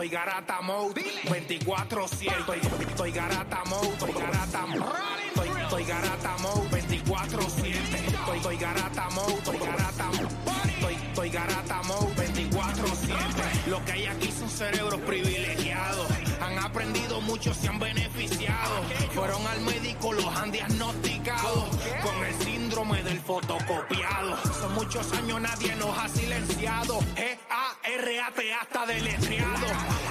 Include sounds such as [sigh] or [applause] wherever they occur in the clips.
Estoy garata mode, 24-7. Estoy, estoy garata mode, estoy garata. Estoy, estoy garata mode, 24-7. Estoy, estoy garata mode, estoy garata. Estoy, estoy garata mode, 24-7. Lo que hay aquí son cerebros privilegiados. Han aprendido mucho, se han beneficiado. Fueron al médico, los han diagnosticado con el síndrome del fotocopiado. Son muchos años, nadie nos ha silenciado. G-A-R-A-T hasta deletreado.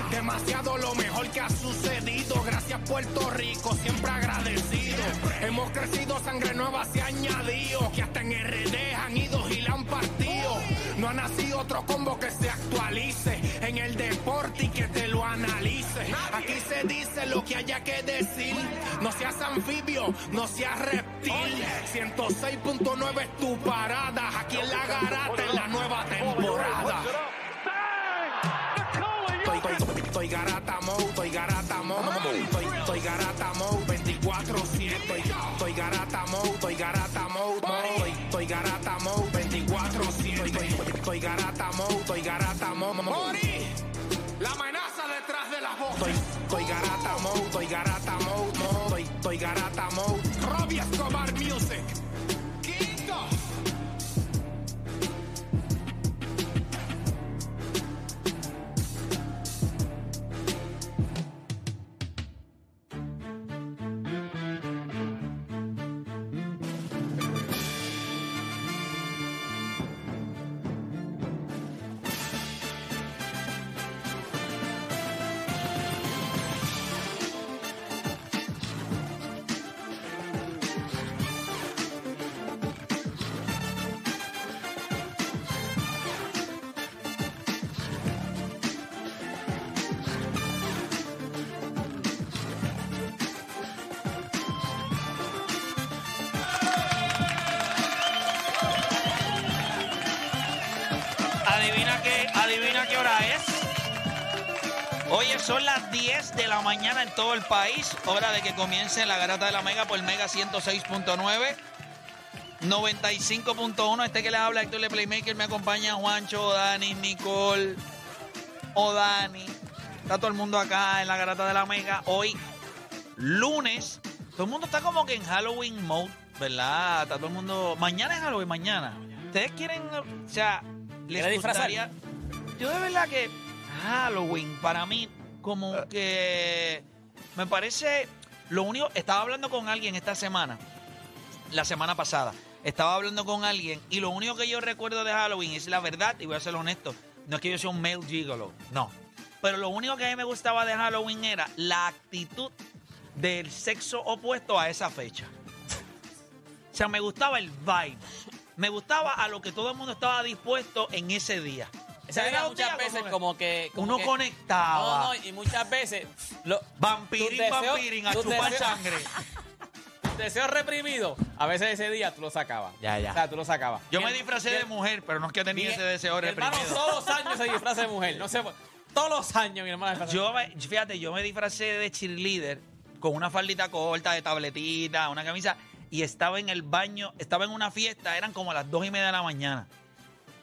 Demasiado lo mejor que ha sucedido. Gracias Puerto Rico, siempre agradecido. Hemos crecido, sangre nueva se ha añadido. Que hasta en RD han ido y la han partido. No ha nacido otro combo que se actualice en el deporte y que te lo analice. Aquí se dice lo que haya que decir. No seas anfibio, no seas reptil. 106.9 es tu parada. Aquí en la garata en la nueva temporada. Estoy, estoy garata mode, 24-7, estoy, garata mode, estoy garata mode, estoy, garata mode, 24-7, estoy, estoy garata mode, estoy garata mode, Mori, la amenaza detrás de la voz. Estoy, estoy garata mode, estoy garata Adivina qué, hora es. Oye, son las 10 de la mañana en todo el país. Hora de que comience la garata de la Mega por Mega 106.9. 95.1. Este que les habla Héctor Le Playmaker. Me acompaña Juancho, Dani, Nicole, o Dani. Está todo el mundo acá en la garata de la Mega. Hoy, lunes. Todo el mundo está como que en Halloween mode, ¿verdad? Está todo el mundo. Mañana es Halloween, mañana. Ustedes quieren, o sea, les gustaría. Yo de verdad que Halloween para mí como que me parece lo único estaba hablando con alguien esta semana, la semana pasada. Estaba hablando con alguien y lo único que yo recuerdo de Halloween es la verdad y voy a ser honesto, no es que yo sea un male gigolo, no. Pero lo único que a mí me gustaba de Halloween era la actitud del sexo opuesto a esa fecha. O sea, me gustaba el vibe. Me gustaba a lo que todo el mundo estaba dispuesto en ese día. Esa Era era muchas veces como que... como uno que- conectaba. No, no, y muchas veces... Lo, deseos- vampirín, a chupar deseos- sangre. [laughs] Deseos reprimidos, a veces ese día tú lo sacabas. Ya, ya. O sea, tú lo sacabas. Yo me disfracé de mujer, pero no es que tenía ese deseo mi hermano reprimido. todos los años se disfraza de mujer. No sé, todos los años mi disfraza de Yo me, fíjate, yo me disfracé de cheerleader con una faldita corta, de tabletita, una camisa, y estaba en el baño, estaba en una fiesta, eran como las dos y media de la mañana.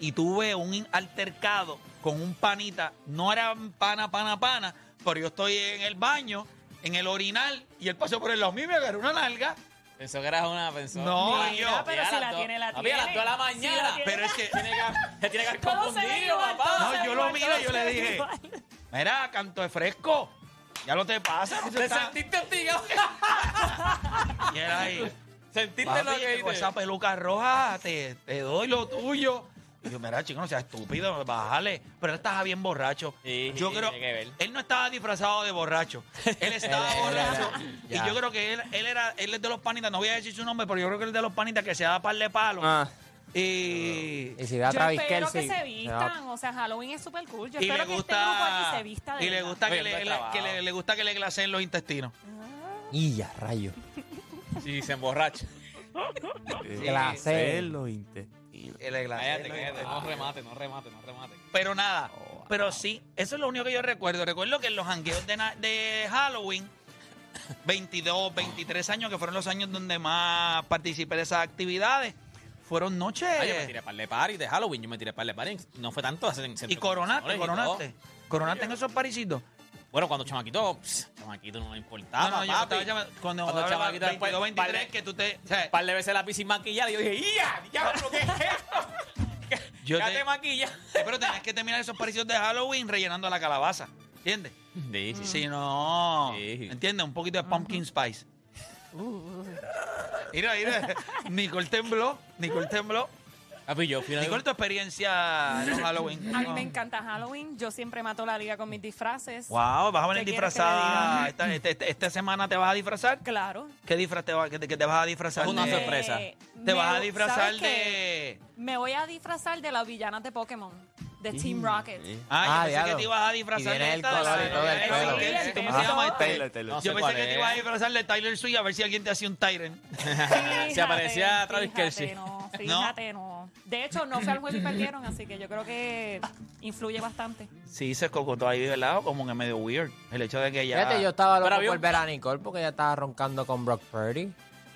Y tuve un altercado con un panita, no era pana, pana, pana, pero yo estoy en el baño, en el orinal, y él pasó por el lado mío y me agarró una nalga. Pensó que eras una persona. No, Mira, yo- pero a si la tiene, la a las tiene. dos de la Si la mañana. tiene. Pero es que, [laughs] Tiene que, se tiene que ve confundido, papá. No, yo lo todo y yo le dije, mira, canto de fresco, ya lo te pasa. [laughs] ¿Te está- sentiste hostigado? Y era ahí. ¿Sentiste Papi, lo que con esa peluca roja te, te doy lo tuyo. Y yo, mira, chico, no seas estúpido, bájale. Pero él estaba bien borracho. Sí, yo sí, creo, tiene que ver. él no estaba disfrazado de borracho. Él [laughs] estaba Él- él borracho. era- y ya. yo creo que él, él era, él es de los panitas, no voy a decir su nombre, pero yo creo que él es de los panitas que se da par de palos. Ah, Y, y si da Yo Travis espero que Kelce. se vistan, o sea, Halloween es súper cool. Yo y le espero que este grupo gusta. aquí se vista de y le verdad. gusta que Oye, le, no le- que le, le gusta que le glaceen los intestinos. Y ya, rayo. Sí, se emborracha. Glacé. los intestinos. Intestinos. No remate, no remate, no remate. Pero nada, pero sí, eso es lo único que yo recuerdo. Recuerdo que en los jangueos de, Halloween, [laughs] 22, 23 años, que fueron los años donde más participé de esas actividades, fueron noches. Ah, yo me tiré par de party de Halloween, yo me tiré par de party. No fue tanto en y coronaste, y coronaste. todo. Corona tengo esos parisitos. Bueno, cuando chamaquito, pss, chamaquito no le importaba, no, no, yo papi. estaba llamando- cuando, Cuando hablaba chamaquito después, 22, 23, par de- que tú te... o sea, Un par de veces la piscina maquillada y yo dije, ¡ya! ¡Diablo, qué es esto! [laughs] Yo [laughs] ya te- te maquilla. pero tenías que terminar esos parisitos de Halloween rellenando la calabaza. ¿Entiendes? Sí, sí. Si no... Sí. ¿Entiendes? Un poquito de pumpkin spice. Mira, mira. [laughs] Nicole tembló. Nicole tembló. Papi, yo fui Nicole, tu experiencia en los Halloween. A mí me encanta Halloween. Yo siempre mato la liga con mis disfraces. Wow, vas a venir ¿Qué quieres que le disfrazada. Esta, este- este- esta semana te vas a disfrazar. Claro. ¿Qué disfraz te, va- que te, que te vas a disfrazar? Es una de- sorpresa. Te me- vas a disfrazar ¿sabes de. Me voy a disfrazar de las villanas de Pokémon. De Team Rocket. Ah, yo Ah, pensé que diablo. te ibas a disfrazar viene de el esta- color y todo el pelo. ¿qué? Sí, ¿Cómo se llama pelo. este? Taylor, Taylor. No sé Yo pensé cuál que te es. ibas a disfrazar de Tyler Swift a ver si alguien te hacía un Tyrant. [laughs] Se aparecía Travis fíjate, Kelce. [laughs] No, fíjate, no. De hecho, no fue al juego y perdieron, así que yo creo que influye bastante. Sí, se cocotó ahí de lado, como que medio weird. El hecho de que ya. Fíjate, yo estaba Pero loco había por un- ver a Nicole porque ella estaba roncando con Brock Purdy.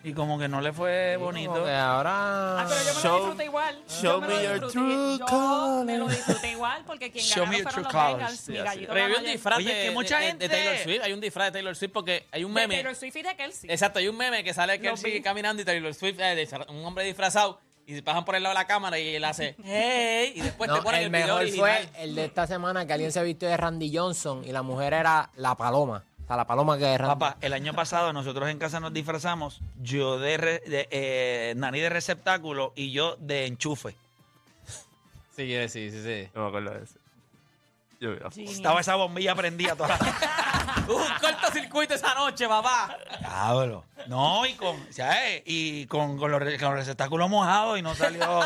Y como que no le fue bonito. que ahora... Ah, pero yo me Show- lo disfruté igual. show yo me me lo your disfruté. true Yo me lo disfruté igual porque quien Show me ganaron your fueron los true Bengals. colors. Mi Sí, gallito Pero había un ganó disfraz Oye, de, que mucha de- de gente- Taylor Swift. Hay un disfraz de Taylor Swift porque hay un De meme. Taylor Swift y de Kelsey. Exacto, hay un meme que sale que él Lo sigue vi. caminando y Taylor Swift, eh, de- un hombre disfrazado, y pasan por el lado de la cámara y él hace, [laughs] hey, y después No, te ponen el, el video mejor original. fue el de esta semana que alguien se vistió de Randy Johnson y la mujer era la paloma. O sea, la paloma que es Randy. Papá, el año pasado nosotros en casa nos disfrazamos, yo de, re- de, eh, Nani de receptáculo y yo de enchufe. Sí, sí, sí, sí. No me acuerdo de ese. Yo. Estaba esa bombilla prendida toda la... [laughs] [laughs] Hubo [laughs] un cortocircuito esa noche, papá. Diablo. No, y con, o sea, eh, y con, con los, re- con los receptáculos mojados y no salió.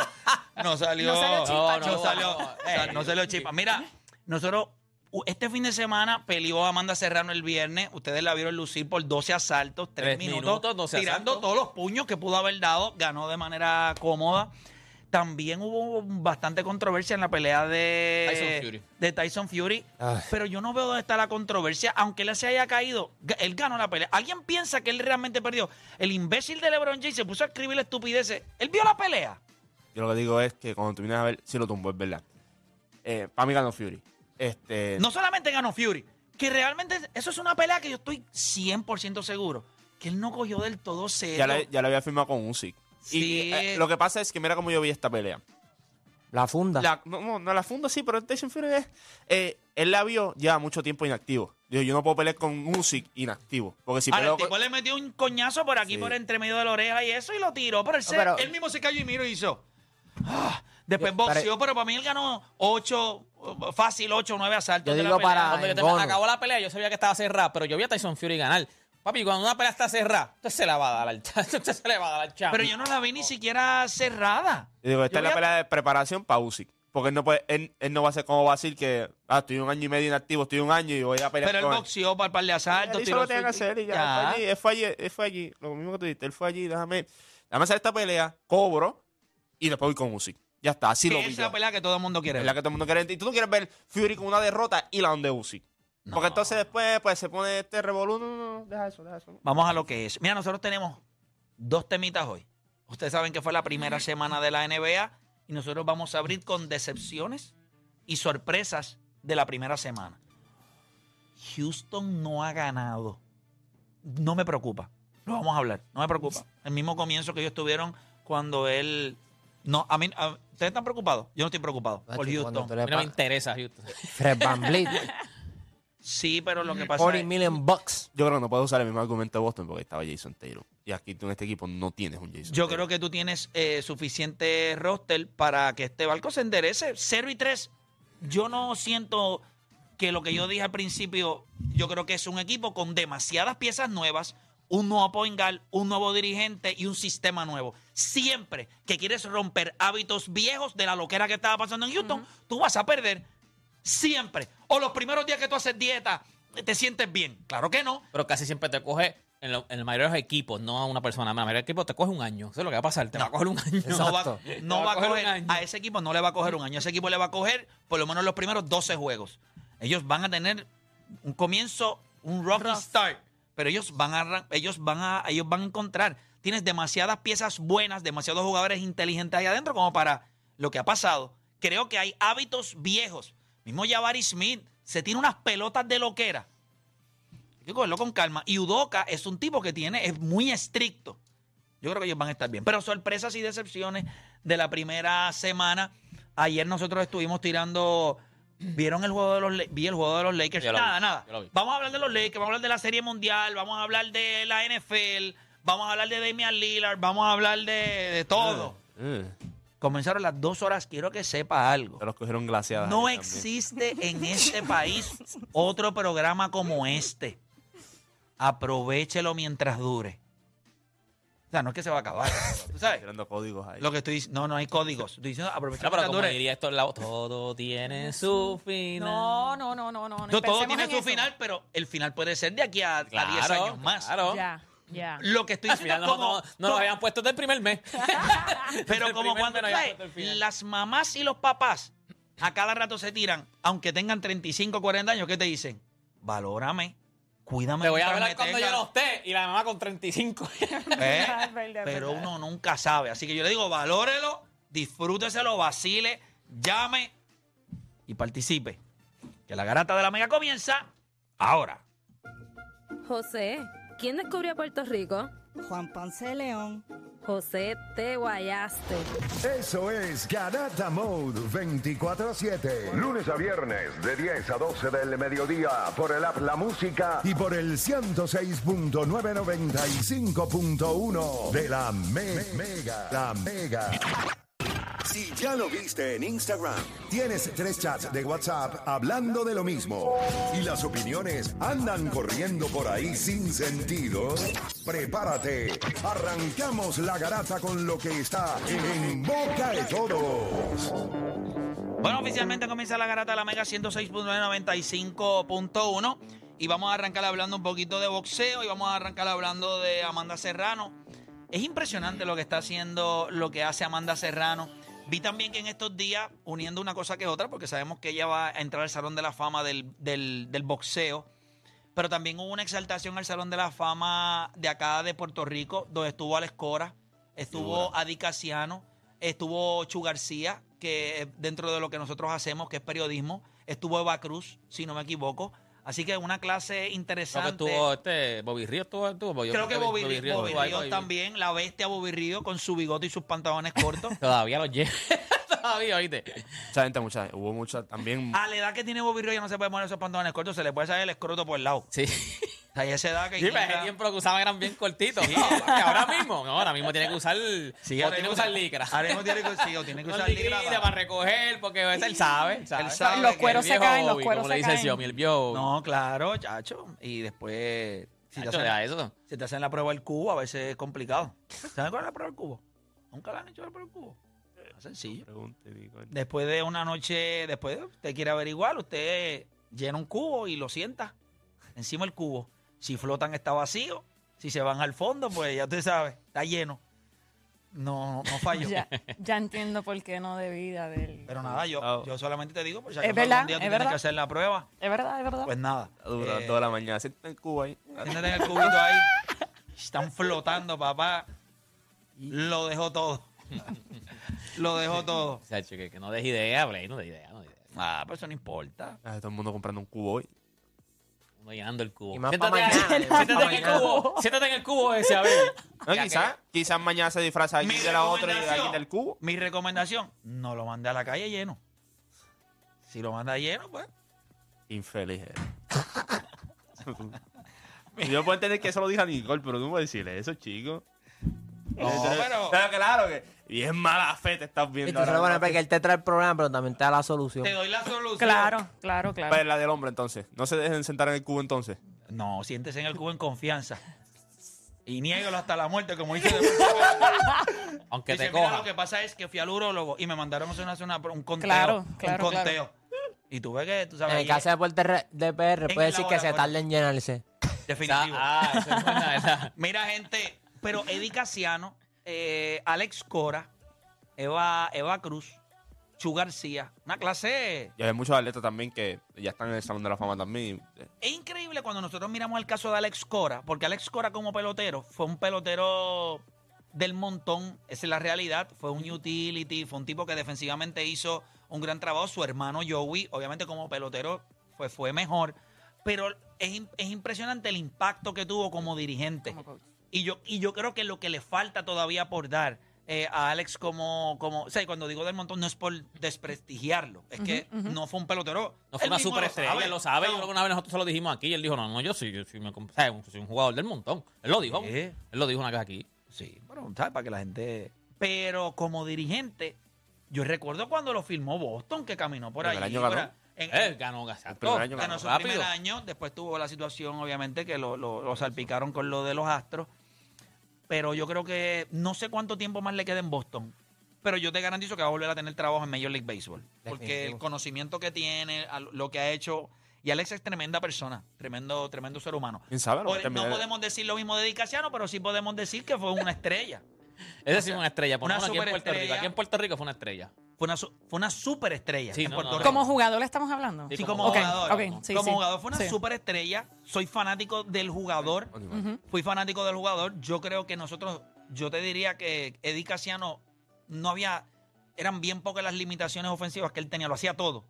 No [laughs] salió. No salió chispa, no, no, salió. no, o sea, no salió chispa. Mira, nosotros. u- Este fin de semana peleó Amanda Serrano el viernes. Ustedes la vieron lucir por 12 asaltos, 3 Tres minutos, minutos, 12 tirando asaltos. todos los puños que pudo haber dado. Ganó de manera cómoda. También hubo bastante controversia en la pelea de Tyson Fury. de Tyson Fury. Pero yo no veo dónde está la controversia. Aunque él se haya caído, él ganó la pelea. ¿Alguien piensa que él realmente perdió? El imbécil de LeBron James se puso a escribir estupideces. ¿Él vio la pelea? Yo lo que digo es que cuando tú vienes a ver, si lo tumbó, es verdad. Eh, para mí ganó Fury. Este, No solamente ganó Fury, que realmente eso es una pelea que yo estoy 100% seguro que él no cogió del todo serio. ya, la, ya la había firmado con Usyk. Sí. Y eh, lo que pasa es que mira cómo yo vi esta pelea. La funda. La- no, no, no la funda sí, pero Tyson Fury es... eh, él la vio ya mucho tiempo inactivo. Digo, yo no puedo pelear con Usyk inactivo. Porque si Ahora, peleo el tipo con- le metió un coñazo por aquí, Sí. por entre medio de la oreja y eso, y lo tiró. Pero él, se- pero- él mismo se cayó y miró y hizo. "Ah". Después Yo- boxeó, pero- pero, para mí él ganó ocho, fácil, ocho o nueve asaltos. Yo de la pelea. para- Cuando yo te- Engono. acabó la pelea, yo sabía que estaba cerrada, pero yo vi a Tyson Fury ganar. Papi, cuando una pelea está cerrada, usted se la va a dar al. Usted [laughs] se le va a dar al chavo. Pero yo no la vi ni siquiera cerrada. Yo digo, esta Yo es la voy a- pelea de preparación para Usyk. Porque él no, puede, él, él no va a ser como va a decir que ah, estoy un año y medio inactivo, estoy un año y voy a pelear Pero él con él. boxeó para el par de asaltos. Él hizo tiró lo que tenía que su- hacer y ya. Ya. Él fue allí, él fue allí, él fue allí. Lo mismo que tú dijiste, él fue allí, déjame, déjame hacer esta pelea, cobro y después voy con Usyk. Ya está, así lo esa vi es la pelea que todo el mundo quiere Es ver. la que todo el mundo quiere. Y tú no quieres ver Fury con una derrota y la donde Usyk. No. Porque entonces después pues se pone este revolú. No, no, no, deja eso, deja eso. Vamos a lo que es. Mira, nosotros tenemos dos temitas hoy. Ustedes saben que fue la primera semana de la NBA y nosotros vamos a abrir con decepciones y sorpresas de la primera semana. Houston no ha ganado. No me preocupa. Lo vamos a hablar. No me preocupa. El mismo comienzo que ellos tuvieron cuando él... No, a mí... a- ¿Ustedes están preocupados? Yo no estoy preocupado por Houston. A mí no me interesa, Houston. Fred Van Vliet, [laughs] Sí, pero lo que pasa 40 es... million bucks. Yo creo que no puedo usar el mismo argumento de Boston porque estaba Jason Taylor. Y aquí tú en este equipo no tienes un Jason Yo Taylor. creo que tú tienes eh, suficiente roster para que este barco se enderece. 0 y 3. Yo no siento que lo que yo dije al principio, yo creo que es un equipo con demasiadas piezas nuevas, un nuevo point guard, un nuevo dirigente y un sistema nuevo. Siempre que quieres romper hábitos viejos de la loquera que estaba pasando en Houston, tú vas a perder. Siempre. O los primeros días que tú haces dieta, te sientes bien. Claro que no. Pero casi siempre te coge, en, lo- en la mayoría de los equipos, no a una persona, en la mayoría de los equipos te coge un año. Eso es lo que va a pasar, te va a coger un año. No va, no a coger un año. a ese equipo no le va a coger un año. A ese equipo le va a coger por lo menos los primeros 12 juegos. Ellos van a tener un comienzo, un rocky Rough. start, pero ellos van a ellos van a ellos van a encontrar. Tienes demasiadas piezas buenas, demasiados jugadores inteligentes ahí adentro como para lo que ha pasado. Creo que hay hábitos viejos. Mismo Jabari Smith se tiene unas pelotas de loquera. Hay que cogerlo con calma. Y Udoka es un tipo que tiene, es muy estricto. Yo creo que ellos van a estar bien. Pero sorpresas y decepciones de la primera semana. Ayer nosotros estuvimos tirando. ¿Vieron el juego de los Vi el juego de los Lakers. Nada, vi, nada. Vamos a hablar de los Lakers, vamos a hablar de la Serie Mundial, vamos a hablar de la NFL, vamos a hablar de Damian Lillard, vamos a hablar de, de todo. Eh, Comenzaron las dos horas, quiero que sepa algo. se los cogieron glaciadas. No ahí también. existe [laughs] en este país otro programa como este. Aprovechelo mientras dure. O sea, no es que se va a acabar. [laughs] ¿Tú sabes? Tirando códigos ahí. Lo que estoy diciendo, no, no hay códigos. Estoy diciendo, aprovechelo No, pero mientras como dure. diría esto, la- todo tiene su final. No, no, no, no, no. no No, todo tiene en su eso. final, pero el final puede ser de aquí a, a 10 Claro, años más. Claro. Ya, Lo que estoy Al diciendo [laughs] es no, como, no, no nos habían puesto del primer mes. [laughs] pero como cuando las mamás y los papás a cada rato se tiran, aunque tengan 35 o 40 años, ¿qué te dicen? Valórame, cuídame. Te voy a hablar me cuando yo tengas". no esté. Y la mamá con 35. [laughs] ¿Eh? Pero uno nunca sabe. Así que yo le digo, valórelo, disfrúteselo, vacile, llame y participe. Que la garata de la mega comienza ahora. José, ¿quién descubrió Puerto Rico? Juan Ponce de León. José, te guayaste. Eso es Garata Mode 24-7. Lunes a viernes de 10 a 12 del mediodía por el app La Música y por el 106.995.1 de la Me- Mega. La Mega. Si ya lo viste en Instagram, tienes tres chats de WhatsApp hablando de lo mismo y las opiniones andan corriendo por ahí sin sentido, prepárate. Arrancamos la garata con lo que está en boca de todos. Bueno, oficialmente comienza la garata de la Mega 106.995.1 y vamos a arrancar hablando un poquito de boxeo y vamos a arrancar hablando de Amanda Serrano. Es impresionante lo que está haciendo, lo que hace Amanda Serrano. Vi también que en estos días, uniendo una cosa que otra, porque sabemos que ella va a entrar al Salón de la Fama del, del- del boxeo, pero también hubo una exaltación al Salón de la Fama de acá de Puerto Rico, donde estuvo Alex Cora, estuvo Adi Casiano, estuvo Chu García, que dentro de lo que nosotros hacemos, que es periodismo, estuvo Eva Cruz, si no me equivoco. Así que una clase Creo que interesante. estuvo este, Bobby Río estuvo, estuvo. Yo Creo que Bobby, Ríos también, la bestia Bobby Ríos con su bigote y sus pantalones cortos. [laughs] Todavía lo lleva. [laughs] Todavía, oíste. Mucha gente, mucha. Hubo mucha también. A la edad que tiene Bobby Ríos ya no se puede poner esos pantalones cortos, se le puede salir el escroto por el lado. Sí. [laughs] O sea, y esa edad que Sí, pero ese tiempo lo que usaban eran bien cortitos. No, que ahora mismo, no, ahora mismo tiene que usar. Sí, o tiene que usar licra. ahora mismo tiene que, sí, o tiene que [laughs] usar licra para... recoger, porque a veces él sabe. Él sabe, Él sabe Los cueros se caen, los cueros como se le dice caen. Xiaomi, el viejo. No, claro, chacho. Y después, si te, Chacho, hacen, deja eso. si te hacen la prueba del cubo, a veces es complicado. ¿Saben cuál es la prueba del cubo? ¿Nunca la han hecho la prueba del cubo? Es sencillo. Pregunte, digo, Después de una noche, después de- usted quiere averiguar, usted llena un cubo y lo sienta encima del cubo. Si flotan está vacío, si se van al fondo, pues ya usted sabe, está lleno. No, no fallo. [laughs] Ya, ya entiendo por qué no de haber. Pero nada, yo, yo solamente te digo, pues acaso verdad, algún día tú es tienes que hacer la prueba, Es verdad, es verdad. pues nada. Dura, Eh, toda la mañana. Siéntate en el cubo ahí. Siéntate en el cubito ahí. Están flotando, papá. Lo dejó todo. Lo dejó todo. Chacho, que, que no des idea, Play, no des idea, no des idea. Ah, pero eso no importa. Ah, todo el mundo comprando un cubo hoy. Uno llenando el cubo. Y más Siéntate pa' ahí, mañana, y más siéntate pa' en el mañana. cubo. Siéntate en el cubo ese, a ver. No, Ya quizás, quizás mañana se disfraza Mi alguien de la otra y de recomendación. alguien del cubo. Mi recomendación, no lo mande a la calle lleno. Si lo manda lleno, pues. Infeliz. eres. [laughs] Yo puedo entender que eso lo dijo a Nicole, pero tú no puedes decirle eso, chico. No, pero Pero claro que. Y es mala fe, te estás Y viendo. lo ahora pones para que él te trae el problema, pero también te da la solución. te doy la solución. Claro, claro, claro. Pues la del hombre, entonces. No se dejen sentar en el cubo, entonces. No, siéntese en el cubo en confianza. Y niégalo hasta la muerte, como dice. [laughs] Aunque Dice, te "Mira, coja. lo que pasa es que fui al urólogo y me mandaron a hacer una, una- un conteo. Claro, claro, un conteo. Y tú ves que, tú sabes, En el caso de Puerto de PR, puede decir que se tarda en llenarse. definitivo. Ah, eso es buena. Mira, gente, pero Eddie Casiano, eh, Alex Cora, Eva, Eva Cruz, Chu García, una clase. Y hay muchos atletas también que ya están en el Salón de la Fama también. Es increíble cuando nosotros miramos el caso de Alex Cora, porque Alex Cora como pelotero fue un pelotero del montón, esa es la realidad, fue un utility, fue un tipo que defensivamente hizo un gran trabajo, su hermano Joey, obviamente como pelotero fue, fue mejor, pero es, es impresionante el impacto que tuvo como dirigente. Como coach. Y yo, y yo creo que lo que le falta todavía por dar eh, a Alex como, como, o sea, y cuando digo del montón no es por desprestigiarlo, es que no fue un pelotero. No fue Él una superestrella, él lo sabe. Yo creo que una vez nosotros se lo dijimos aquí. Él dijo, no, no, yo soy, yo soy, me comp- o sea, soy un jugador del montón. Él lo dijo. Él lo dijo una vez aquí. Sí, bueno, ¿sabes? Para que la gente... Pero como dirigente, yo recuerdo cuando lo firmó Boston, que caminó por El ahí. primer año ganó. en- Él ganó, exacto. primer año ganó su rápido. primer año, después tuvo la situación, obviamente, que lo, lo- lo salpicaron con lo de los Astros. Pero yo creo que no sé cuánto tiempo más le queda en Boston. Pero yo te garantizo que va a volver a tener trabajo en Major League Baseball. Porque el conocimiento que tiene, lo que ha hecho. Y Alex es tremenda persona, tremendo, tremendo ser humano. ¿Quién sabe? Por- no podemos decir lo mismo de Dicasiano, pero sí podemos decir que fue una estrella. [laughs] Sí fue una estrella. Por una aquí en Puerto. Rico. Aquí en Puerto Rico fue una estrella. Fue una, su- fue una superestrella Sí, en no, Puerto no, Rico. Como jugador le estamos hablando. Sí, Sí, como Ok, jugador. ok, sí, como sí. jugador fue una Sí. superestrella. Soy fanático del jugador. Fui fanático del jugador. Yo creo que nosotros, yo te diría que Eddie Casiano no había, eran bien pocas las limitaciones ofensivas que él tenía. Lo hacía todo.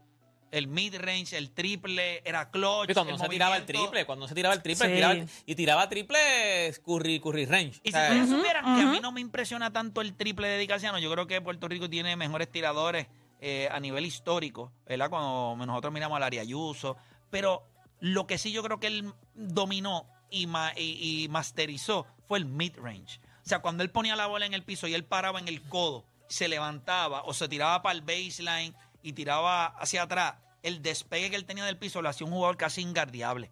El mid-range, el triple, era clutch. Y cuando el no se tiraba el triple, cuando no se tiraba el triple, Sí. tiraba- y tiraba triple Curry, Curry Range. Y O si ustedes supieran que a mí no me impresiona tanto el triple de Eddie Casiano, yo creo que Puerto Rico tiene mejores tiradores eh, a nivel histórico, ¿verdad? Cuando nosotros miramos al área Ayuso. Pero lo que sí yo creo que él dominó y, ma- y- y masterizó fue el mid-range. O sea, cuando él ponía la bola en el piso y él paraba en el codo, se levantaba o se tiraba para el baseline y tiraba hacia atrás, el despegue que él tenía del piso lo hacía un jugador casi ingardiable.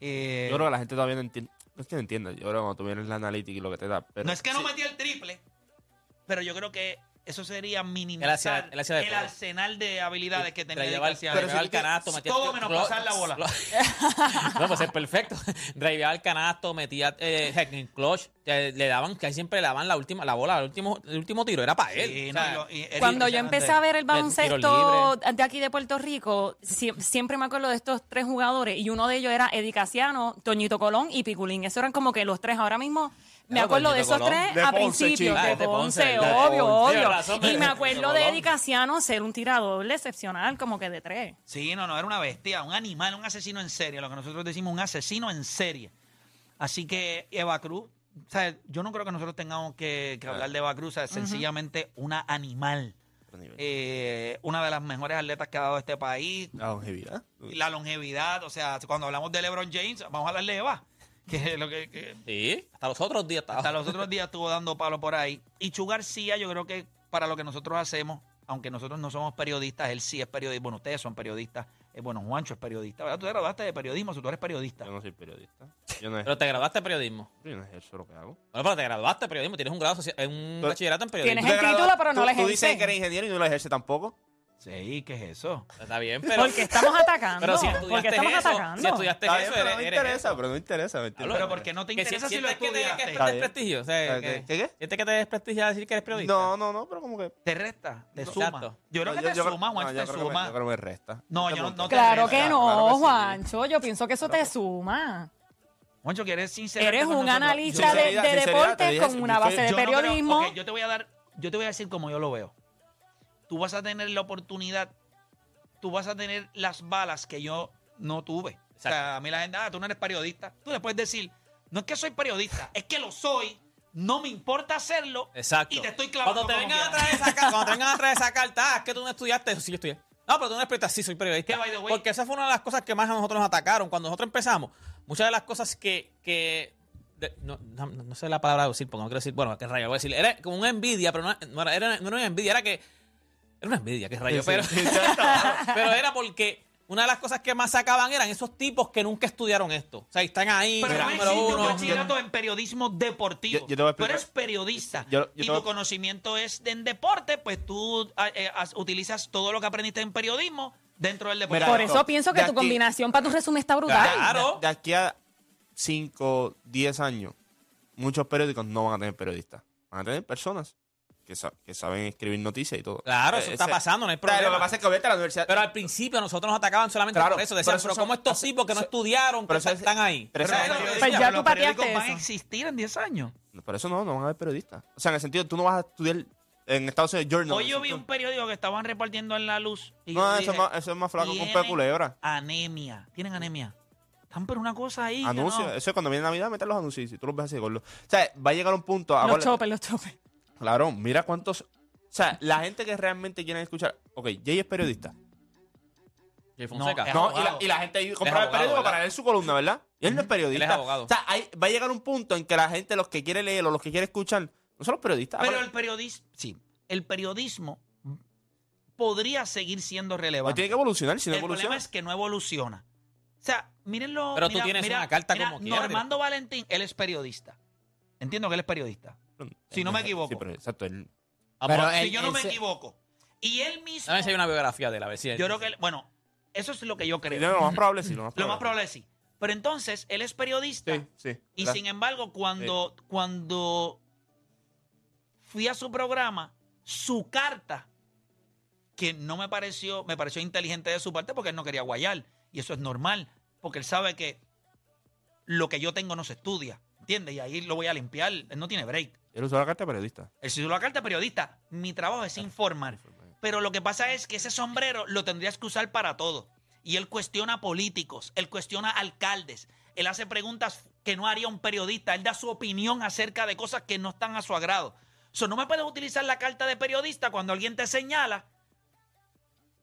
Eh, Yo creo que la gente todavía no entiende. No es que no entienda. Yo creo que cuando tú vienes la analítica y lo que te da. Pero no es que no sí. metía el triple, pero yo creo que eso sería minimizar el arsenal de habilidades que tenía Driveaba el canasto, metía todo menos pasar la bola. [laughs] no, pues es perfecto. [laughs] Driveaba el canasto, metía eh, en clutch, eh, le daban, que ahí siempre le daban la última, la bola, el último, el último tiro, era para él. Sí, O no, sea, y lo- y Eddie Cuando yo empecé a ver el baloncesto de aquí de Puerto Rico, sie- siempre me acuerdo de estos tres jugadores y uno de ellos era Eddie Casiano, Toñito Colón y Piculín. Esos eran como que los tres. Ahora mismo me acuerdo de esos Colón. tres De a Ponce, chico. De de Ponce, obvio, Ponce. obvio. Razón, Y me acuerdo de. Eddie Casiano ser un tirador excepcional, como que de tres. Sí, no, no, era una bestia, un animal, un asesino en serie, lo que nosotros decimos, un asesino en serie. Así que Eva Cruz, o sea, yo no creo que nosotros tengamos que, que hablar de Eva Cruz, o sea, es sencillamente una animal. Eh, una de las mejores atletas que ha dado este país, La longevidad. la longevidad, o sea, cuando hablamos de LeBron James, vamos a hablar de Eva, que lo que, que Sí, hasta los otros días estaba. hasta los otros días estuvo dando palo por ahí. Y Chu García, yo creo que para lo que nosotros hacemos, aunque nosotros no somos periodistas, él sí es periodista. Bueno, ustedes son periodistas. Eh, bueno, Juancho es periodista. ¿verdad? Tú te graduaste de periodismo, si tú eres periodista. Yo no soy periodista. Yo no, Pero te graduaste de periodismo. yo no ejerzo lo que hago. Bueno, pero te graduaste de periodismo, tienes un grado, un bachillerato en periodismo. Tienes el ¿Tú te título, pero no lo Tú dices que eres ingeniero y no lo ejerce tampoco. Sí, ¿qué es eso? Está bien, pero. Porque estamos [laughs] atacando. Pero si porque estudiaste estamos eso, atacando. si estudiaste Está bien, eso, pero no me eres interesa, eso. pero no interesa. ¿me entiendes? Pero ¿por qué no te Que si- interesa si lo que te, que te bien. desprestigio, o sea, ¿Qué- que, qué- qué? sientes que te desprestigia decir que eres periodista. No, no, no, pero como que. ¿Te resta? ¿Te No, suma? exacto. Yo creo No, que te yo- suma, no, Juancho, te creo que me- suma. Yo creo que me resta. No, Te yo no- te Claro resta, que no. Juancho. Yo pienso que eso te suma. Juancho, que eres sincero. Eres un analista de, te deportes con una base de periodismo. ok, yo te voy a dar, yo te voy a decir como yo lo veo. Tú vas a tener la oportunidad, tú vas a tener las balas que yo no tuve. O sea, a mí la gente, ah, tú no eres periodista. Tú le puedes decir, no es que soy periodista, es que lo soy, no me importa hacerlo Exacto. y te estoy clavando Cuando te vengan a traer esa carta, cuando te vengan a traer esa carta, ah, es que tú no estudiaste, eso sí yo estudié. No, pero tú no eres periodista, sí soy periodista. Que, by the way- Porque esa fue una de las cosas que más a nosotros nos atacaron. Cuando nosotros empezamos, muchas de las cosas que, que de- no, no, no sé la palabra decir, porque no quiero decir, bueno, qué rayo voy a decir, era como una envidia, pero no, no era- no era una envidia, era que, era una envidia, qué rayo, Sí, pero, [laughs] sí, [laughs] pero era porque una de las cosas que más sacaban eran esos tipos que nunca estudiaron esto. O sea, están ahí, Pero no número existe un uno. bachillerato en periodismo deportivo. Yo- yo te voy a tú eres periodista Yo- yo y voy tu conocimiento es en deporte, pues tú ah, eh, utilizas todo lo que aprendiste en periodismo dentro del deporte. Mira, Por esto, eso pienso que tu aquí- combinación para tu resumen está brutal. Claro. De aquí a 5, 10 años, muchos periódicos no van a tener periodistas. Van a tener personas que, sa- que saben escribir noticias y todo. Claro, eso Eh, está ese- pasando, no hay problema. Lo que pasa es que ahorita la universidad. Pero al principio nosotros nos atacaban solamente Claro, por eso. Decían, pero pero, eso ¿cómo son- estos eso- tipos que no estudiaron, pero que eso es- están ahí? pero Pero eso- ya tú los periódicos pateaste van a eso. existir en 10 años. Por eso no, no van a haber periodistas. O sea, en el sentido, tú no vas a estudiar en Estados Unidos, Journal. Hoy yo vi un periódico que estaban repartiendo en la luz. Y No, eso dije, es, más, eso es más flaco que un "Tienen pe culebra. Anemia. Tienen anemia. Están por una cosa ahí. Anuncios. no. Eso es cuando viene Navidad, meter los anuncios. Si tú los ves así, gordo. O sea, va a llegar un punto. Los chopes, los chopes. Claro, mira cuántos. O sea, la gente que realmente quiere escuchar. Ok, Jay es periodista. Jay Fonseca. No, y la, y la gente compra el periódico ¿verdad? para leer su columna, ¿verdad? Y él no es periodista. Él es abogado. O sea, hay- va a llegar un punto en que la gente, los que quiere leer o los que quiere escuchar, no son los periodistas. Pero Ahora, el periodismo, sí, el periodismo podría seguir siendo pues relevante. tiene que evolucionar, si no el evoluciona. problema es que no evoluciona. O sea, mírenlo. Pero tú mira- tienes mira- una carta mira, como quiera, Normando Valentín, él es periodista. Entiendo que él es periodista. Si no me equivoco. Sí, pero exacto. él- Pero Vamos, si él- yo no él me se- equivoco. Y él mismo. Dame si hay una biografía de él, a ver si Yo creo que, él- bueno, eso es lo que yo creo. Lo más probable sí, lo más Lo probable. más probable es sí. Pero entonces, él es periodista. Sí, sí. Y ¿verdad? sin embargo, cuando, cuando fui a su programa, su carta, que no me pareció, me pareció inteligente de su parte porque él no quería guayar. Y eso es normal, porque él sabe que lo que yo tengo no se estudia. ¿Entiendes? Y ahí lo voy a limpiar. Él no tiene break. Él usó la carta de periodista. Él si la carta de periodista. Mi trabajo es informar. Pero lo que pasa es que ese sombrero lo tendrías que usar para todo. Y él cuestiona políticos, él cuestiona alcaldes, él hace preguntas que no haría un periodista, él da su opinión acerca de cosas que no están a su agrado. So, no me puedes utilizar la carta de periodista cuando alguien te señala,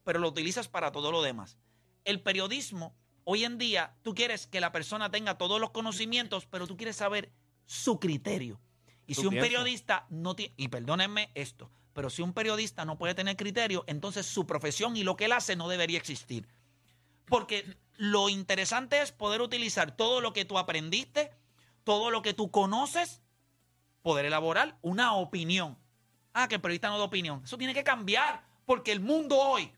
pero lo utilizas para todo lo demás. El periodismo, hoy en día, tú quieres que la persona tenga todos los conocimientos, pero tú quieres saber su criterio. Y si un periodista no tiene, y perdónenme esto, pero si un periodista no puede tener criterio, entonces su profesión y lo que él hace no debería existir. Porque lo interesante es poder utilizar todo lo que tú aprendiste, todo lo que tú conoces, poder elaborar una opinión. Ah, que el periodista no da opinión. Eso tiene que cambiar, porque el mundo hoy,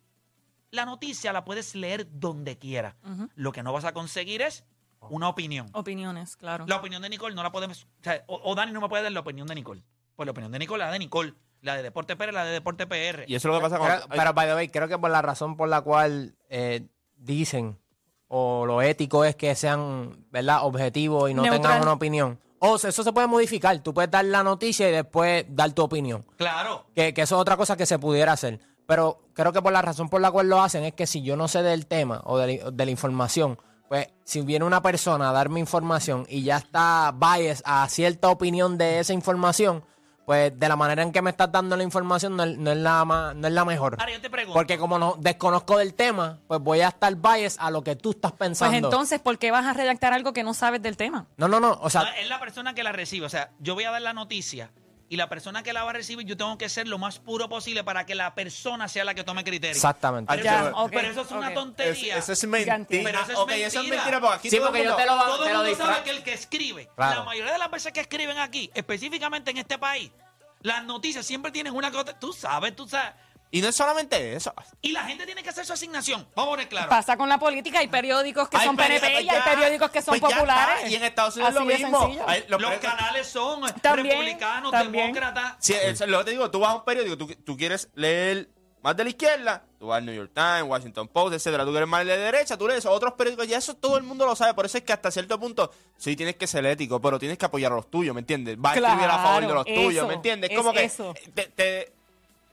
la noticia la puedes leer donde quiera. Ujú. Lo que no vas a conseguir es una opinión. Opiniones, claro. La opinión de Nicole no la podemos. O, sea, o- o Dani no me puede dar la opinión de Nicole. Pues la opinión de Nicole, la de Nicole. La de Deporte PR, la de Deporte PR. Y eso es lo que pasa con. Pero, pero, by the way, creo que por la razón por la cual eh, dicen o lo ético es que sean, ¿verdad?, objetivos y no Neutral. tengan una opinión. O sea, eso se puede modificar. Tú puedes dar la noticia y después dar tu opinión. Claro. Que, que eso es otra cosa que se pudiera hacer. Pero creo que por la razón por la cual lo hacen es que si yo no sé del tema o de la, de la información, pues si viene una persona a darme información y ya está bias a cierta opinión de esa información, pues de la manera en que me estás dando la información no es, no es la, ma- no es la mejor. Ahora yo te pregunto. Porque como no desconozco del tema, pues voy a estar bias a lo que tú estás Pues pensando. entonces, ¿por qué vas a redactar algo que no sabes del tema? no, no, no. O sea, Ah, es la persona que la recibe. O sea, yo voy a dar la noticia y la persona que la va a recibir, yo tengo que ser lo más puro posible para que la persona sea la que tome criterio. exactamente. Pero, Ya, eso, pero eso es una tontería. Eso es mentira. Pero eso es ok, eso es mentira. mentira porque aquí Sí, todo el porque yo te lo, Todo te el lo mundo sabe que el que escribe, Claro. la mayoría de las veces que escriben aquí, específicamente en este país, las noticias siempre tienen una cosa, tú sabes, tú sabes. Y no es solamente eso. Y la gente tiene que hacer su asignación. Vamos a poner claro. Pasa con la política. Hay periódicos que Hay son PNP y pues hay periódicos que son pues populares. está. Y en Estados Unidos Así es lo mismo. Hay- los canales son También, republicanos, también. demócratas. Sí, es lo que te digo. Tú vas a un periódico, tú, tú quieres leer más de la izquierda, tú vas al New York Times, Washington Post, etcétera. Tú quieres más de la derecha, tú lees otros periódicos. Ya eso todo el mundo lo sabe. Por eso es que hasta cierto punto sí tienes que ser ético, pero tienes que apoyar a los tuyos, ¿me entiendes? Vas a escribir a favor de los tuyos, ¿me entiendes? es como que eso. te, te,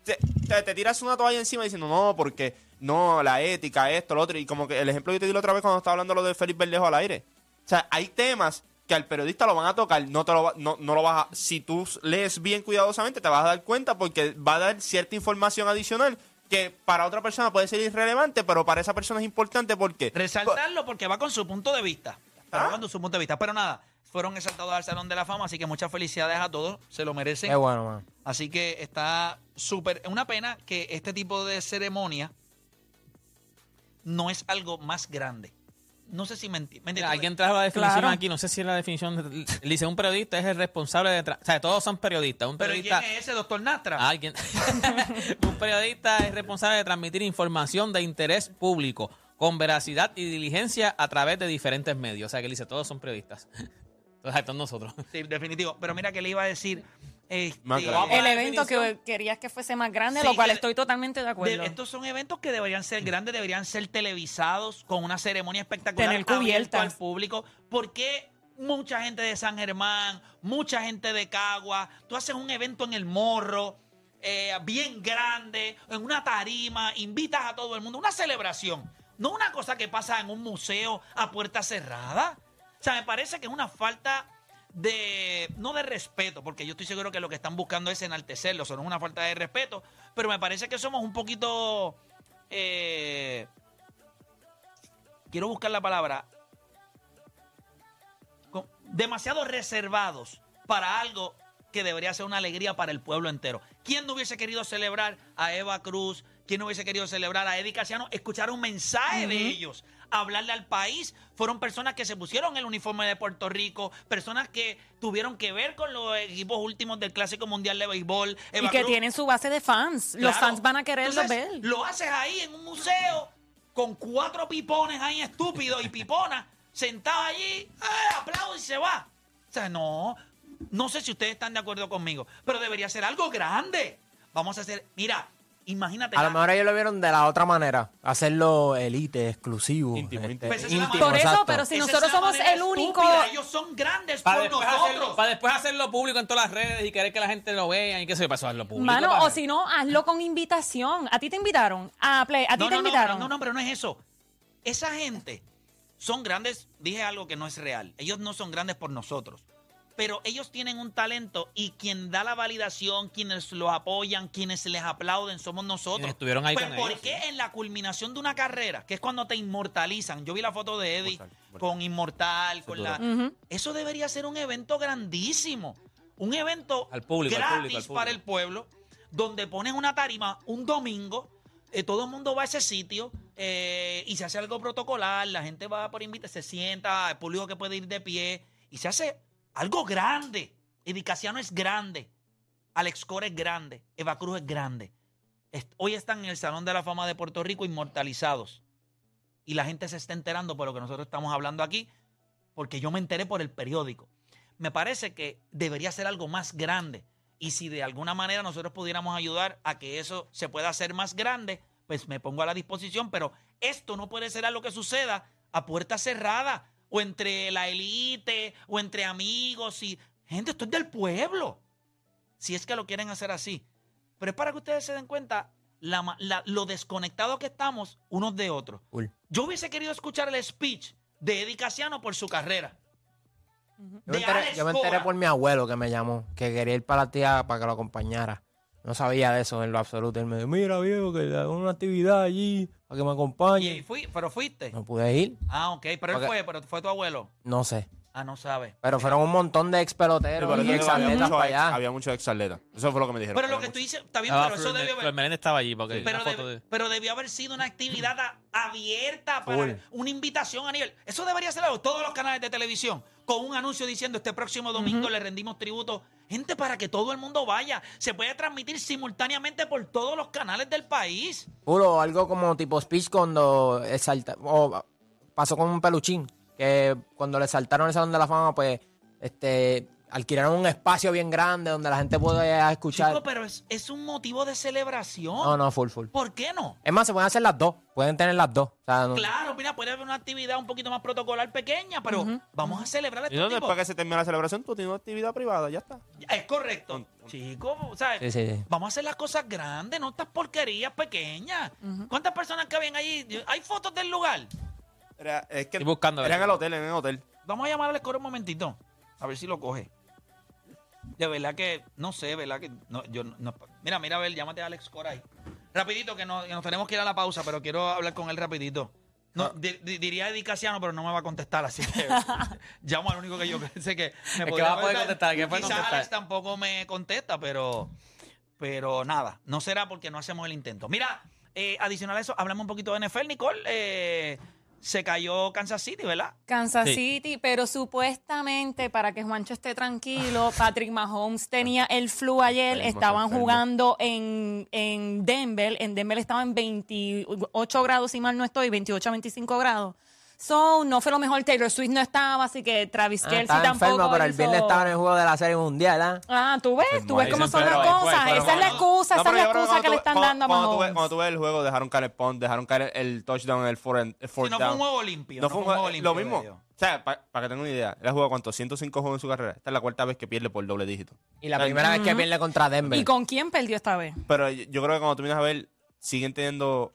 te- te- te tiras una toalla encima diciendo no, porque no, la ética, esto, lo otro. Y como que el ejemplo que te di la otra vez cuando estaba hablando lo de Félix Verdejo al aire. O sea, hay temas que al periodista lo van a tocar, no te lo, no, no lo vas a, si tú lees bien cuidadosamente te vas a dar cuenta porque va a dar cierta información adicional que para otra persona puede ser irrelevante, pero para esa persona es importante porque Resaltarlo porque va con su punto de vista. Está Ah. con su punto de vista. Pero nada, fueron exaltados al Salón de la Fama, así que muchas felicidades a todos. Se lo merecen. Qué bueno, man. Así que está súper. Es una pena que este tipo de ceremonia no es algo más grande. No sé si me enti- me Mira, entiendes. alguien trajo la definición Claro. aquí, no sé si es la definición. de- dice, un periodista es el responsable de... tra- O sea, todos son periodistas. Un Pero periodista... ¿quién es ese, doctor Nastra? Alguien. [laughs] un periodista es responsable de transmitir información de interés público con veracidad y diligencia a través de diferentes medios. O sea, que él dice, todos son periodistas. Entonces, todos nosotros. [laughs] Sí, definitivo. Pero mira que le iba a decir. este. El evento definición- que querías que fuese más grande, Sí, lo cual estoy totalmente de acuerdo. De- estos son eventos que deberían ser grandes, deberían ser televisados con una ceremonia espectacular Tener abierto cubiertas. al público. ¿Por qué mucha gente de San Germán, mucha gente de Cagua? Tú haces un evento en el Morro, eh, bien grande, en una tarima, invitas a todo el mundo, una celebración. No una cosa que pasa en un museo a puerta cerrada. O sea, me parece que es una falta de, no de respeto, porque yo estoy seguro que lo que están buscando es enaltecerlo, eso no es una falta de respeto, pero me parece que somos un poquito, eh, quiero buscar la palabra, con- demasiado reservados para algo que debería ser una alegría para el pueblo entero. ¿Quién no hubiese querido celebrar a Eva Cruz? ¿Quién no hubiese querido celebrar a Eddie Casiano? Escuchar un mensaje de ellos, hablarle al país. Fueron personas que se pusieron el uniforme de Puerto Rico, personas que tuvieron que ver con los equipos últimos del Clásico Mundial de Béisbol. Y que Cruz. tienen su base de fans. Los fans van a quererlo Entonces, ver. Lo haces ahí en un museo con cuatro pipones ahí estúpidos y piponas sentados allí, ¡eh! aplaude y se va. O sea, no, no sé si ustedes están de acuerdo conmigo, pero debería ser algo grande. Vamos a hacer, mira, imagínate. A lo mejor ellos lo vieron de la otra manera. Hacerlo elite, exclusivo. Íntimo, este. Pues es Por eso, exacto. pero si nosotros somos el único. estúpida, Ellos son grandes Para por después, nosotros. hacerlo, para después hacerlo público en todas las redes y querer que la gente lo vea y qué se pasó a hacerlo público. Mano, para- o si no, hazlo con invitación. ¿A ti te invitaron? A Play, ¿A ti no, te no, no, invitaron? No, no, pero no es eso. Esa gente son grandes, dije algo que no es real. Ellos no son grandes por nosotros. Pero ellos tienen un talento y quien da la validación, quienes lo apoyan, quienes les aplauden, somos nosotros. Quienes estuvieron ahí Pues, con ¿Por ellos, qué en la culminación de una carrera, que es cuando te inmortalizan? Yo vi la foto de Eddie Mortal, mortal. con Inmortal, con la... Eso debería ser un evento grandísimo. Un evento Al público, al gratis público, al público. para el pueblo, donde ponen una tarima un domingo, eh, todo el mundo va a ese sitio eh, y se hace algo protocolar, la gente va por invite, se sienta, el público que puede ir de pie y se hace algo grande. Edicaciano es grande, Alex Cora es grande, Eva Cruz es grande. Hoy están en el Salón de la Fama de Puerto Rico inmortalizados. Y la gente se está enterando por lo que nosotros estamos hablando aquí, porque yo me enteré por el periódico. Me parece que debería ser algo más grande. Y si de alguna manera nosotros pudiéramos ayudar a que eso se pueda hacer más grande, pues me pongo a la disposición. Pero esto no puede ser algo que suceda a puerta cerrada o entre la élite o entre amigos. Y, gente, esto es del pueblo. Si es que lo quieren hacer así. Pero es para que ustedes se den cuenta la la- lo desconectados que estamos unos de otros. Yo hubiese querido escuchar el speech de Eddie Casiano por su carrera. Yo me, enteré, Alex yo me enteré Cora. por mi abuelo que me llamó, que quería ir para la tía para que lo acompañara. No sabía de eso en lo absoluto. Él me dijo, mira viejo, que hago una actividad allí para que me Y acompañe. fui, pero fuiste. No pude ir, Ah, ok. Pero él Porque- fue, pero fue tu abuelo. no sé. Ah, no sabe. Pero fueron un montón de ex peloteros pero y ex había atletas muchos para ex- allá. Había muchos ex atletas. Eso fue lo que me dijeron. Pero lo había que tú muchos. dices, está bien, Ah, pero eso Flor haber, estaba allí porque hay pero, una foto debe- de... pero debió haber sido una actividad a- abierta para Full. una invitación a nivel. Eso debería ser algo. Todos los canales de televisión con un anuncio diciendo este próximo domingo le rendimos tributo. Gente, para que todo el mundo vaya. Se puede transmitir simultáneamente por todos los canales del país. Puro, algo como tipo speech cuando el salta- o pasó con un peluchín, que cuando le saltaron el Salón de la Fama, pues, este, alquilaron un espacio bien grande donde la gente puede escuchar. Chico, pero es, es un motivo de celebración. No, no, full, full. ¿Por qué no? Es más, se pueden hacer las dos, pueden tener las dos. O sea, no- Claro, mira, puede haber una actividad un poquito más protocolar pequeña, pero vamos a celebrar Y este no, tipo. después que se termine la celebración, tú tienes una actividad privada, ya está. Es correcto. Chico, ¿sabes? Sí, sí, sí. Vamos a hacer las cosas grandes, no estas porquerías pequeñas. ¿Cuántas personas cabían allí? ¿Hay fotos del lugar? Era, es que Estoy buscando, Era en el hotel, en el hotel. Vamos a llamar al escoro un momentito. A ver si lo coge. De verdad que, no sé, ¿verdad? que no, yo no- Mira, mira, a ver, llámate a Alex Coray. Rapidito, que, no- que nos tenemos que ir a la pausa, pero quiero hablar con él rapidito. No, di- di- diría Eddie Casiano, pero no me va a contestar, así que [laughs] llamo al único que yo [laughs] sé que me que podría va a poder contestar, que puede Quizás contestar. Alex tampoco me contesta, pero, pero nada, no será porque no hacemos el intento. Mira, eh, adicional a eso, hablamos un poquito de NFL, Nicole. Eh, se cayó Kansas City, ¿verdad? Kansas Sí. City, pero supuestamente para que Juancho esté tranquilo, [laughs] Patrick Mahomes tenía el flu ayer, estaban enfermo. jugando en, en Denver, en Denver estaba en 28 grados, si mal no estoy, 28 a 25 grados. So, no fue lo mejor. Taylor Swift no estaba, así que Travis Ah, Kelce estaba tampoco. enfermo, pero el hizo- viernes estaba en el juego de la Serie Mundial, ¿ah? Ah, tú ves, tú ves cómo son las cosas. Esa es la excusa, No, esa es la excusa que le están cuando- dando a cuando tú ves- Mahomes. Cuando tú ves el juego, dejaron caer el punt, dejaron caer el, el touchdown en el fourth, el fourth Sí, no fue down. un juego limpio. No fue un juego, limpio lo de mismo. ellos. O sea, para que tengan una idea, él ha jugado cuántos 105 juegos en su carrera. Esta es la cuarta vez que pierde por doble dígito. Y la primera vez que pierde contra Denver. ¿Y con quién perdió esta vez? Pero yo yo creo que cuando tú vienes a ver, siguen teniendo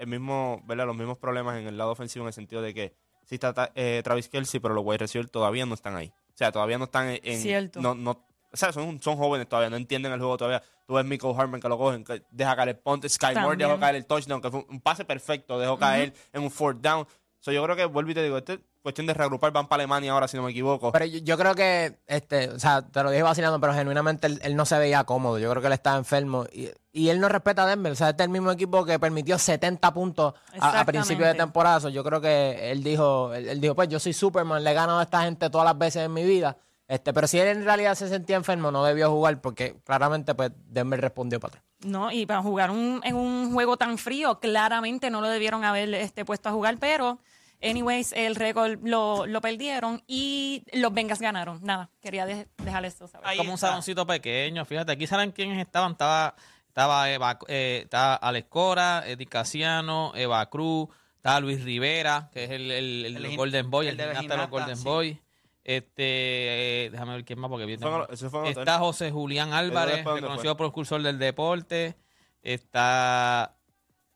el mismo, ¿verdad? los mismos problemas en el lado ofensivo en el sentido de que sí está eh, Travis Kelsey, pero los wide receivers todavía no están ahí. O sea, todavía no están en... en- Cierto. No, no, o sea, son, son jóvenes todavía, no entienden el juego todavía. Tú ves Michael Harman que lo cogen, que deja caer el ponte, Sky Moore dejó caer el touchdown, que fue un pase perfecto, dejó caer en un fourth down. So, yo creo que, vuelvo y te digo, esto es cuestión de reagrupar, van para Alemania ahora, si no me equivoco. Pero yo, yo creo que, este, o sea, te lo dije vacilando, pero genuinamente él, él no se veía cómodo. Yo creo que él estaba enfermo. Y, y él no respeta a Denver. O sea, este es el mismo equipo que permitió 70 puntos a, a principio de temporada. So, yo creo que él dijo, él, él dijo, pues yo soy Superman, le he ganado a esta gente todas las veces en mi vida. Este, pero si él en realidad se sentía enfermo, no debió jugar porque claramente pues Denver respondió para atrás. No, y para jugar un, en un juego tan frío, claramente no lo debieron haber este, puesto a jugar, pero, anyways, el récord lo, lo perdieron y los Bengals ganaron. Nada, quería de- dejar esto saber. Ahí como un saloncito pequeño. Fíjate, aquí saben quiénes estaban. Estaba, estaba, Eva, eh, estaba Alex Cora, Eddie Casiano, Eva Cruz, estaba Luis Rivera, que es el, el, el El Golden Boy, el, el de los Golden sí. Boy. Este, eh, déjame ver quién más, porque viene. Está José Julián Álvarez, reconocido precursor del deporte. Está.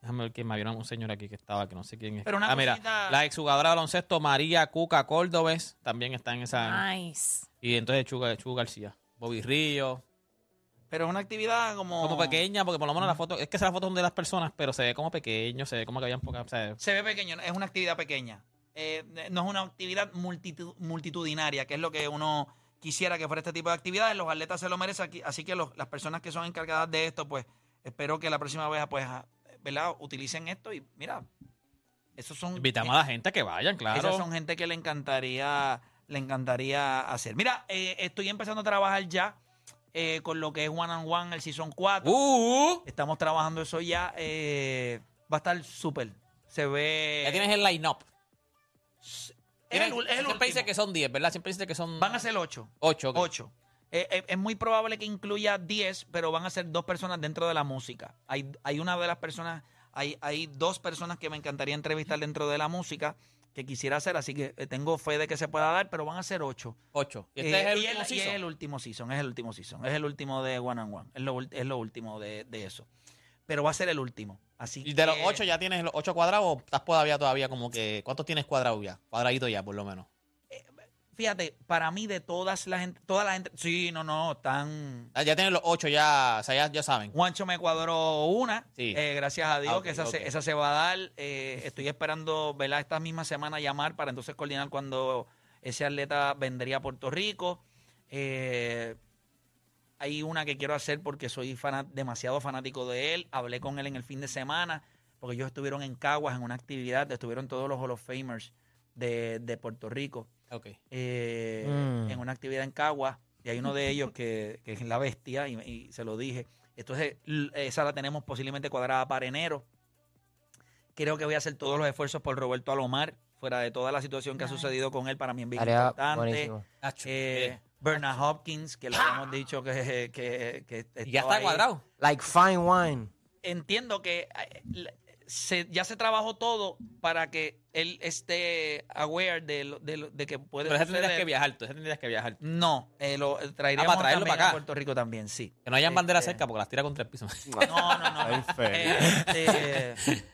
Déjame ver quién más. Había un señor aquí que estaba, que no sé quién es. Pero una ah, mira, cosita- la exjugadora de baloncesto María Cuca Córdobes también está en esa. Nice. Y entonces Chuga, Chu García. Bobby Río. Pero es una actividad como... Como pequeña, porque por lo menos la foto, es que esa foto son de las personas, pero se ve como pequeño, se ve como que habían pocas. o sea, Se ve pequeño, es una actividad pequeña. Eh, no es una actividad multitu- multitudinaria, que es lo que uno quisiera que fuera este tipo de actividades. Los atletas se lo merecen, aquí- así que los- las personas que son encargadas de esto, pues espero que la próxima vez, pues, ¿verdad? Utilicen esto y mira, esos son... invitamos a la gente a que vayan, claro. Esas son gente que le encantaría, le encantaría hacer. Mira, eh, estoy empezando a trabajar ya eh, con lo que es One on One, el Season 4. Uh, Estamos trabajando eso ya. eh, va a estar súper. Se ve. ya tienes el line-up. Es el, el Siempre dice que son 10, ¿verdad? Siempre dice que son. Van a ser 8. 8. 8. es muy probable que incluya 10, pero van a ser dos personas dentro de la música. Hay, hay una de las personas, hay, hay dos personas que me encantaría entrevistar dentro de la música que quisiera hacer, así que eh, tengo fe de que se pueda dar, pero van a ser 8. 8. Y Eh, este es el y último y season. es el último season, es el último season, es el último de One on One, es lo, es lo último de, de eso. Pero va a ser el último. Así Y de los 8 ya tienes los 8 cuadrados o estás todavía todavía como que. ¿Cuántos tienes cuadrados ya? Cuadraditos ya, por lo menos. Fíjate, para mí de todas las gente, toda la gente, sí, no, no, están Ah, ya tienes los 8 ya, o sea, ya, ya saben. Juancho me cuadró una, Sí. eh, gracias a Dios, Ah, que esa, se, esa se va a dar. eh, estoy esperando, ¿verdad? Esta misma semana llamar para entonces coordinar cuando ese atleta vendría a Puerto Rico. Eh, hay una que quiero hacer porque soy fana- demasiado fanático de él. Hablé con él en el fin de semana porque ellos estuvieron en Caguas en una actividad, estuvieron todos los Hall of Famers de, de Puerto Rico Ok. eh, Mm. en una actividad en Cagua y hay uno de ellos que, que es la bestia y, y se lo dije. Entonces, esa la tenemos posiblemente cuadrada para enero. Creo que voy a hacer todos los esfuerzos por Roberto Alomar, fuera de toda la situación que ha sucedido con él, para mí importante. buenísimo. Eh, Bernard Hopkins, que le habíamos dicho que, que, ya está ahí. cuadrado. Like fine wine. Entiendo que eh, se- ya se trabajó todo para que él esté aware de, lo- de, lo- de que puede Pero ese tendrías suceder. que viajar, tú ese tendrías que viajar. No, eh, lo eh, traeríamos Ah, para traerlo para acá. a Puerto Rico también, sí. Que no hayan bandera Este, cerca porque las tira contra el piso. No, no, no. Ay, feo. Eh, este,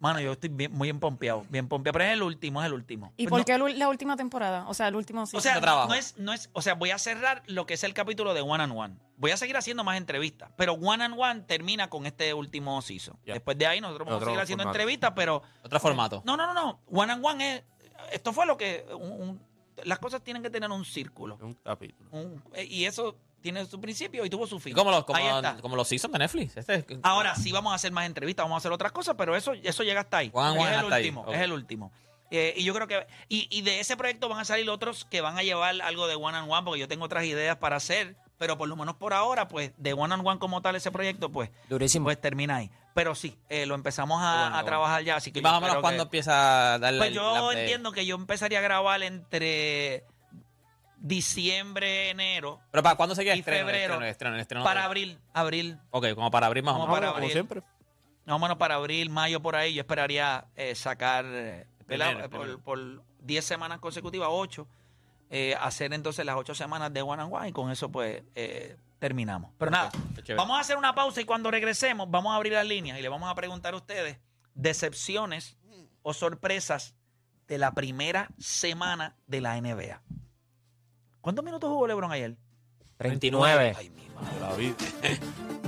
mano, yo estoy bien, muy empompeado, bien pompeado, pero es el último, es el último. ¿Y Pues por no- qué la última temporada? O sea, el último O season. sea, trabajo. no es, no es, o sea, voy a cerrar lo que es el capítulo de One on One. Voy a seguir haciendo más entrevistas, pero One on One termina con este último season. Ya. Después de ahí nosotros vamos a seguir haciendo formato. entrevistas, pero Otro formato. no, no, no, no. One on One es, esto fue lo que, un- un- las cosas tienen que tener un círculo. Un capítulo. Un- eh, y eso tiene su principio y tuvo su fin. Como los, como, Ahí está. como los seasons de Netflix. Este, Ahora sí vamos a hacer más entrevistas, vamos a hacer otras cosas, pero eso, eso llega hasta ahí. One es el hasta ahí, último, ok. es el último. Eh, y yo creo que, y, y de ese proyecto van a salir otros que van a llevar algo de one on one, porque yo tengo otras ideas para hacer, pero por lo menos por ahora, pues, de one on one como tal ese proyecto, pues, Durísimo. pues termina ahí. Pero sí, eh, lo empezamos a, Bueno, a bueno. trabajar ya, así que Y más o menos espero cuando que- empieza a darle Pues el- yo la entiendo que yo empezaría a grabar entre diciembre, enero, Pero para cuándo sería el y estreno, el febrero, estreno, el estreno, el estreno para abril, abril, Ok, como para abrir más o Como menos. para como abril. siempre. más o menos para abril, mayo, por ahí, yo esperaría eh, sacar, eh, ¿verdad? Primero, por, primero. por 10 semanas consecutivas, 8, hacer entonces las 8 semanas de One and One y con eso pues eh, terminamos. Pero nada, chévere. vamos a hacer una pausa y cuando regresemos vamos a abrir las líneas y le vamos a preguntar a ustedes decepciones o sorpresas de la primera semana de la NBA. ¿Cuántos minutos jugó LeBron ayer? 39. Ay, mi madre. [laughs]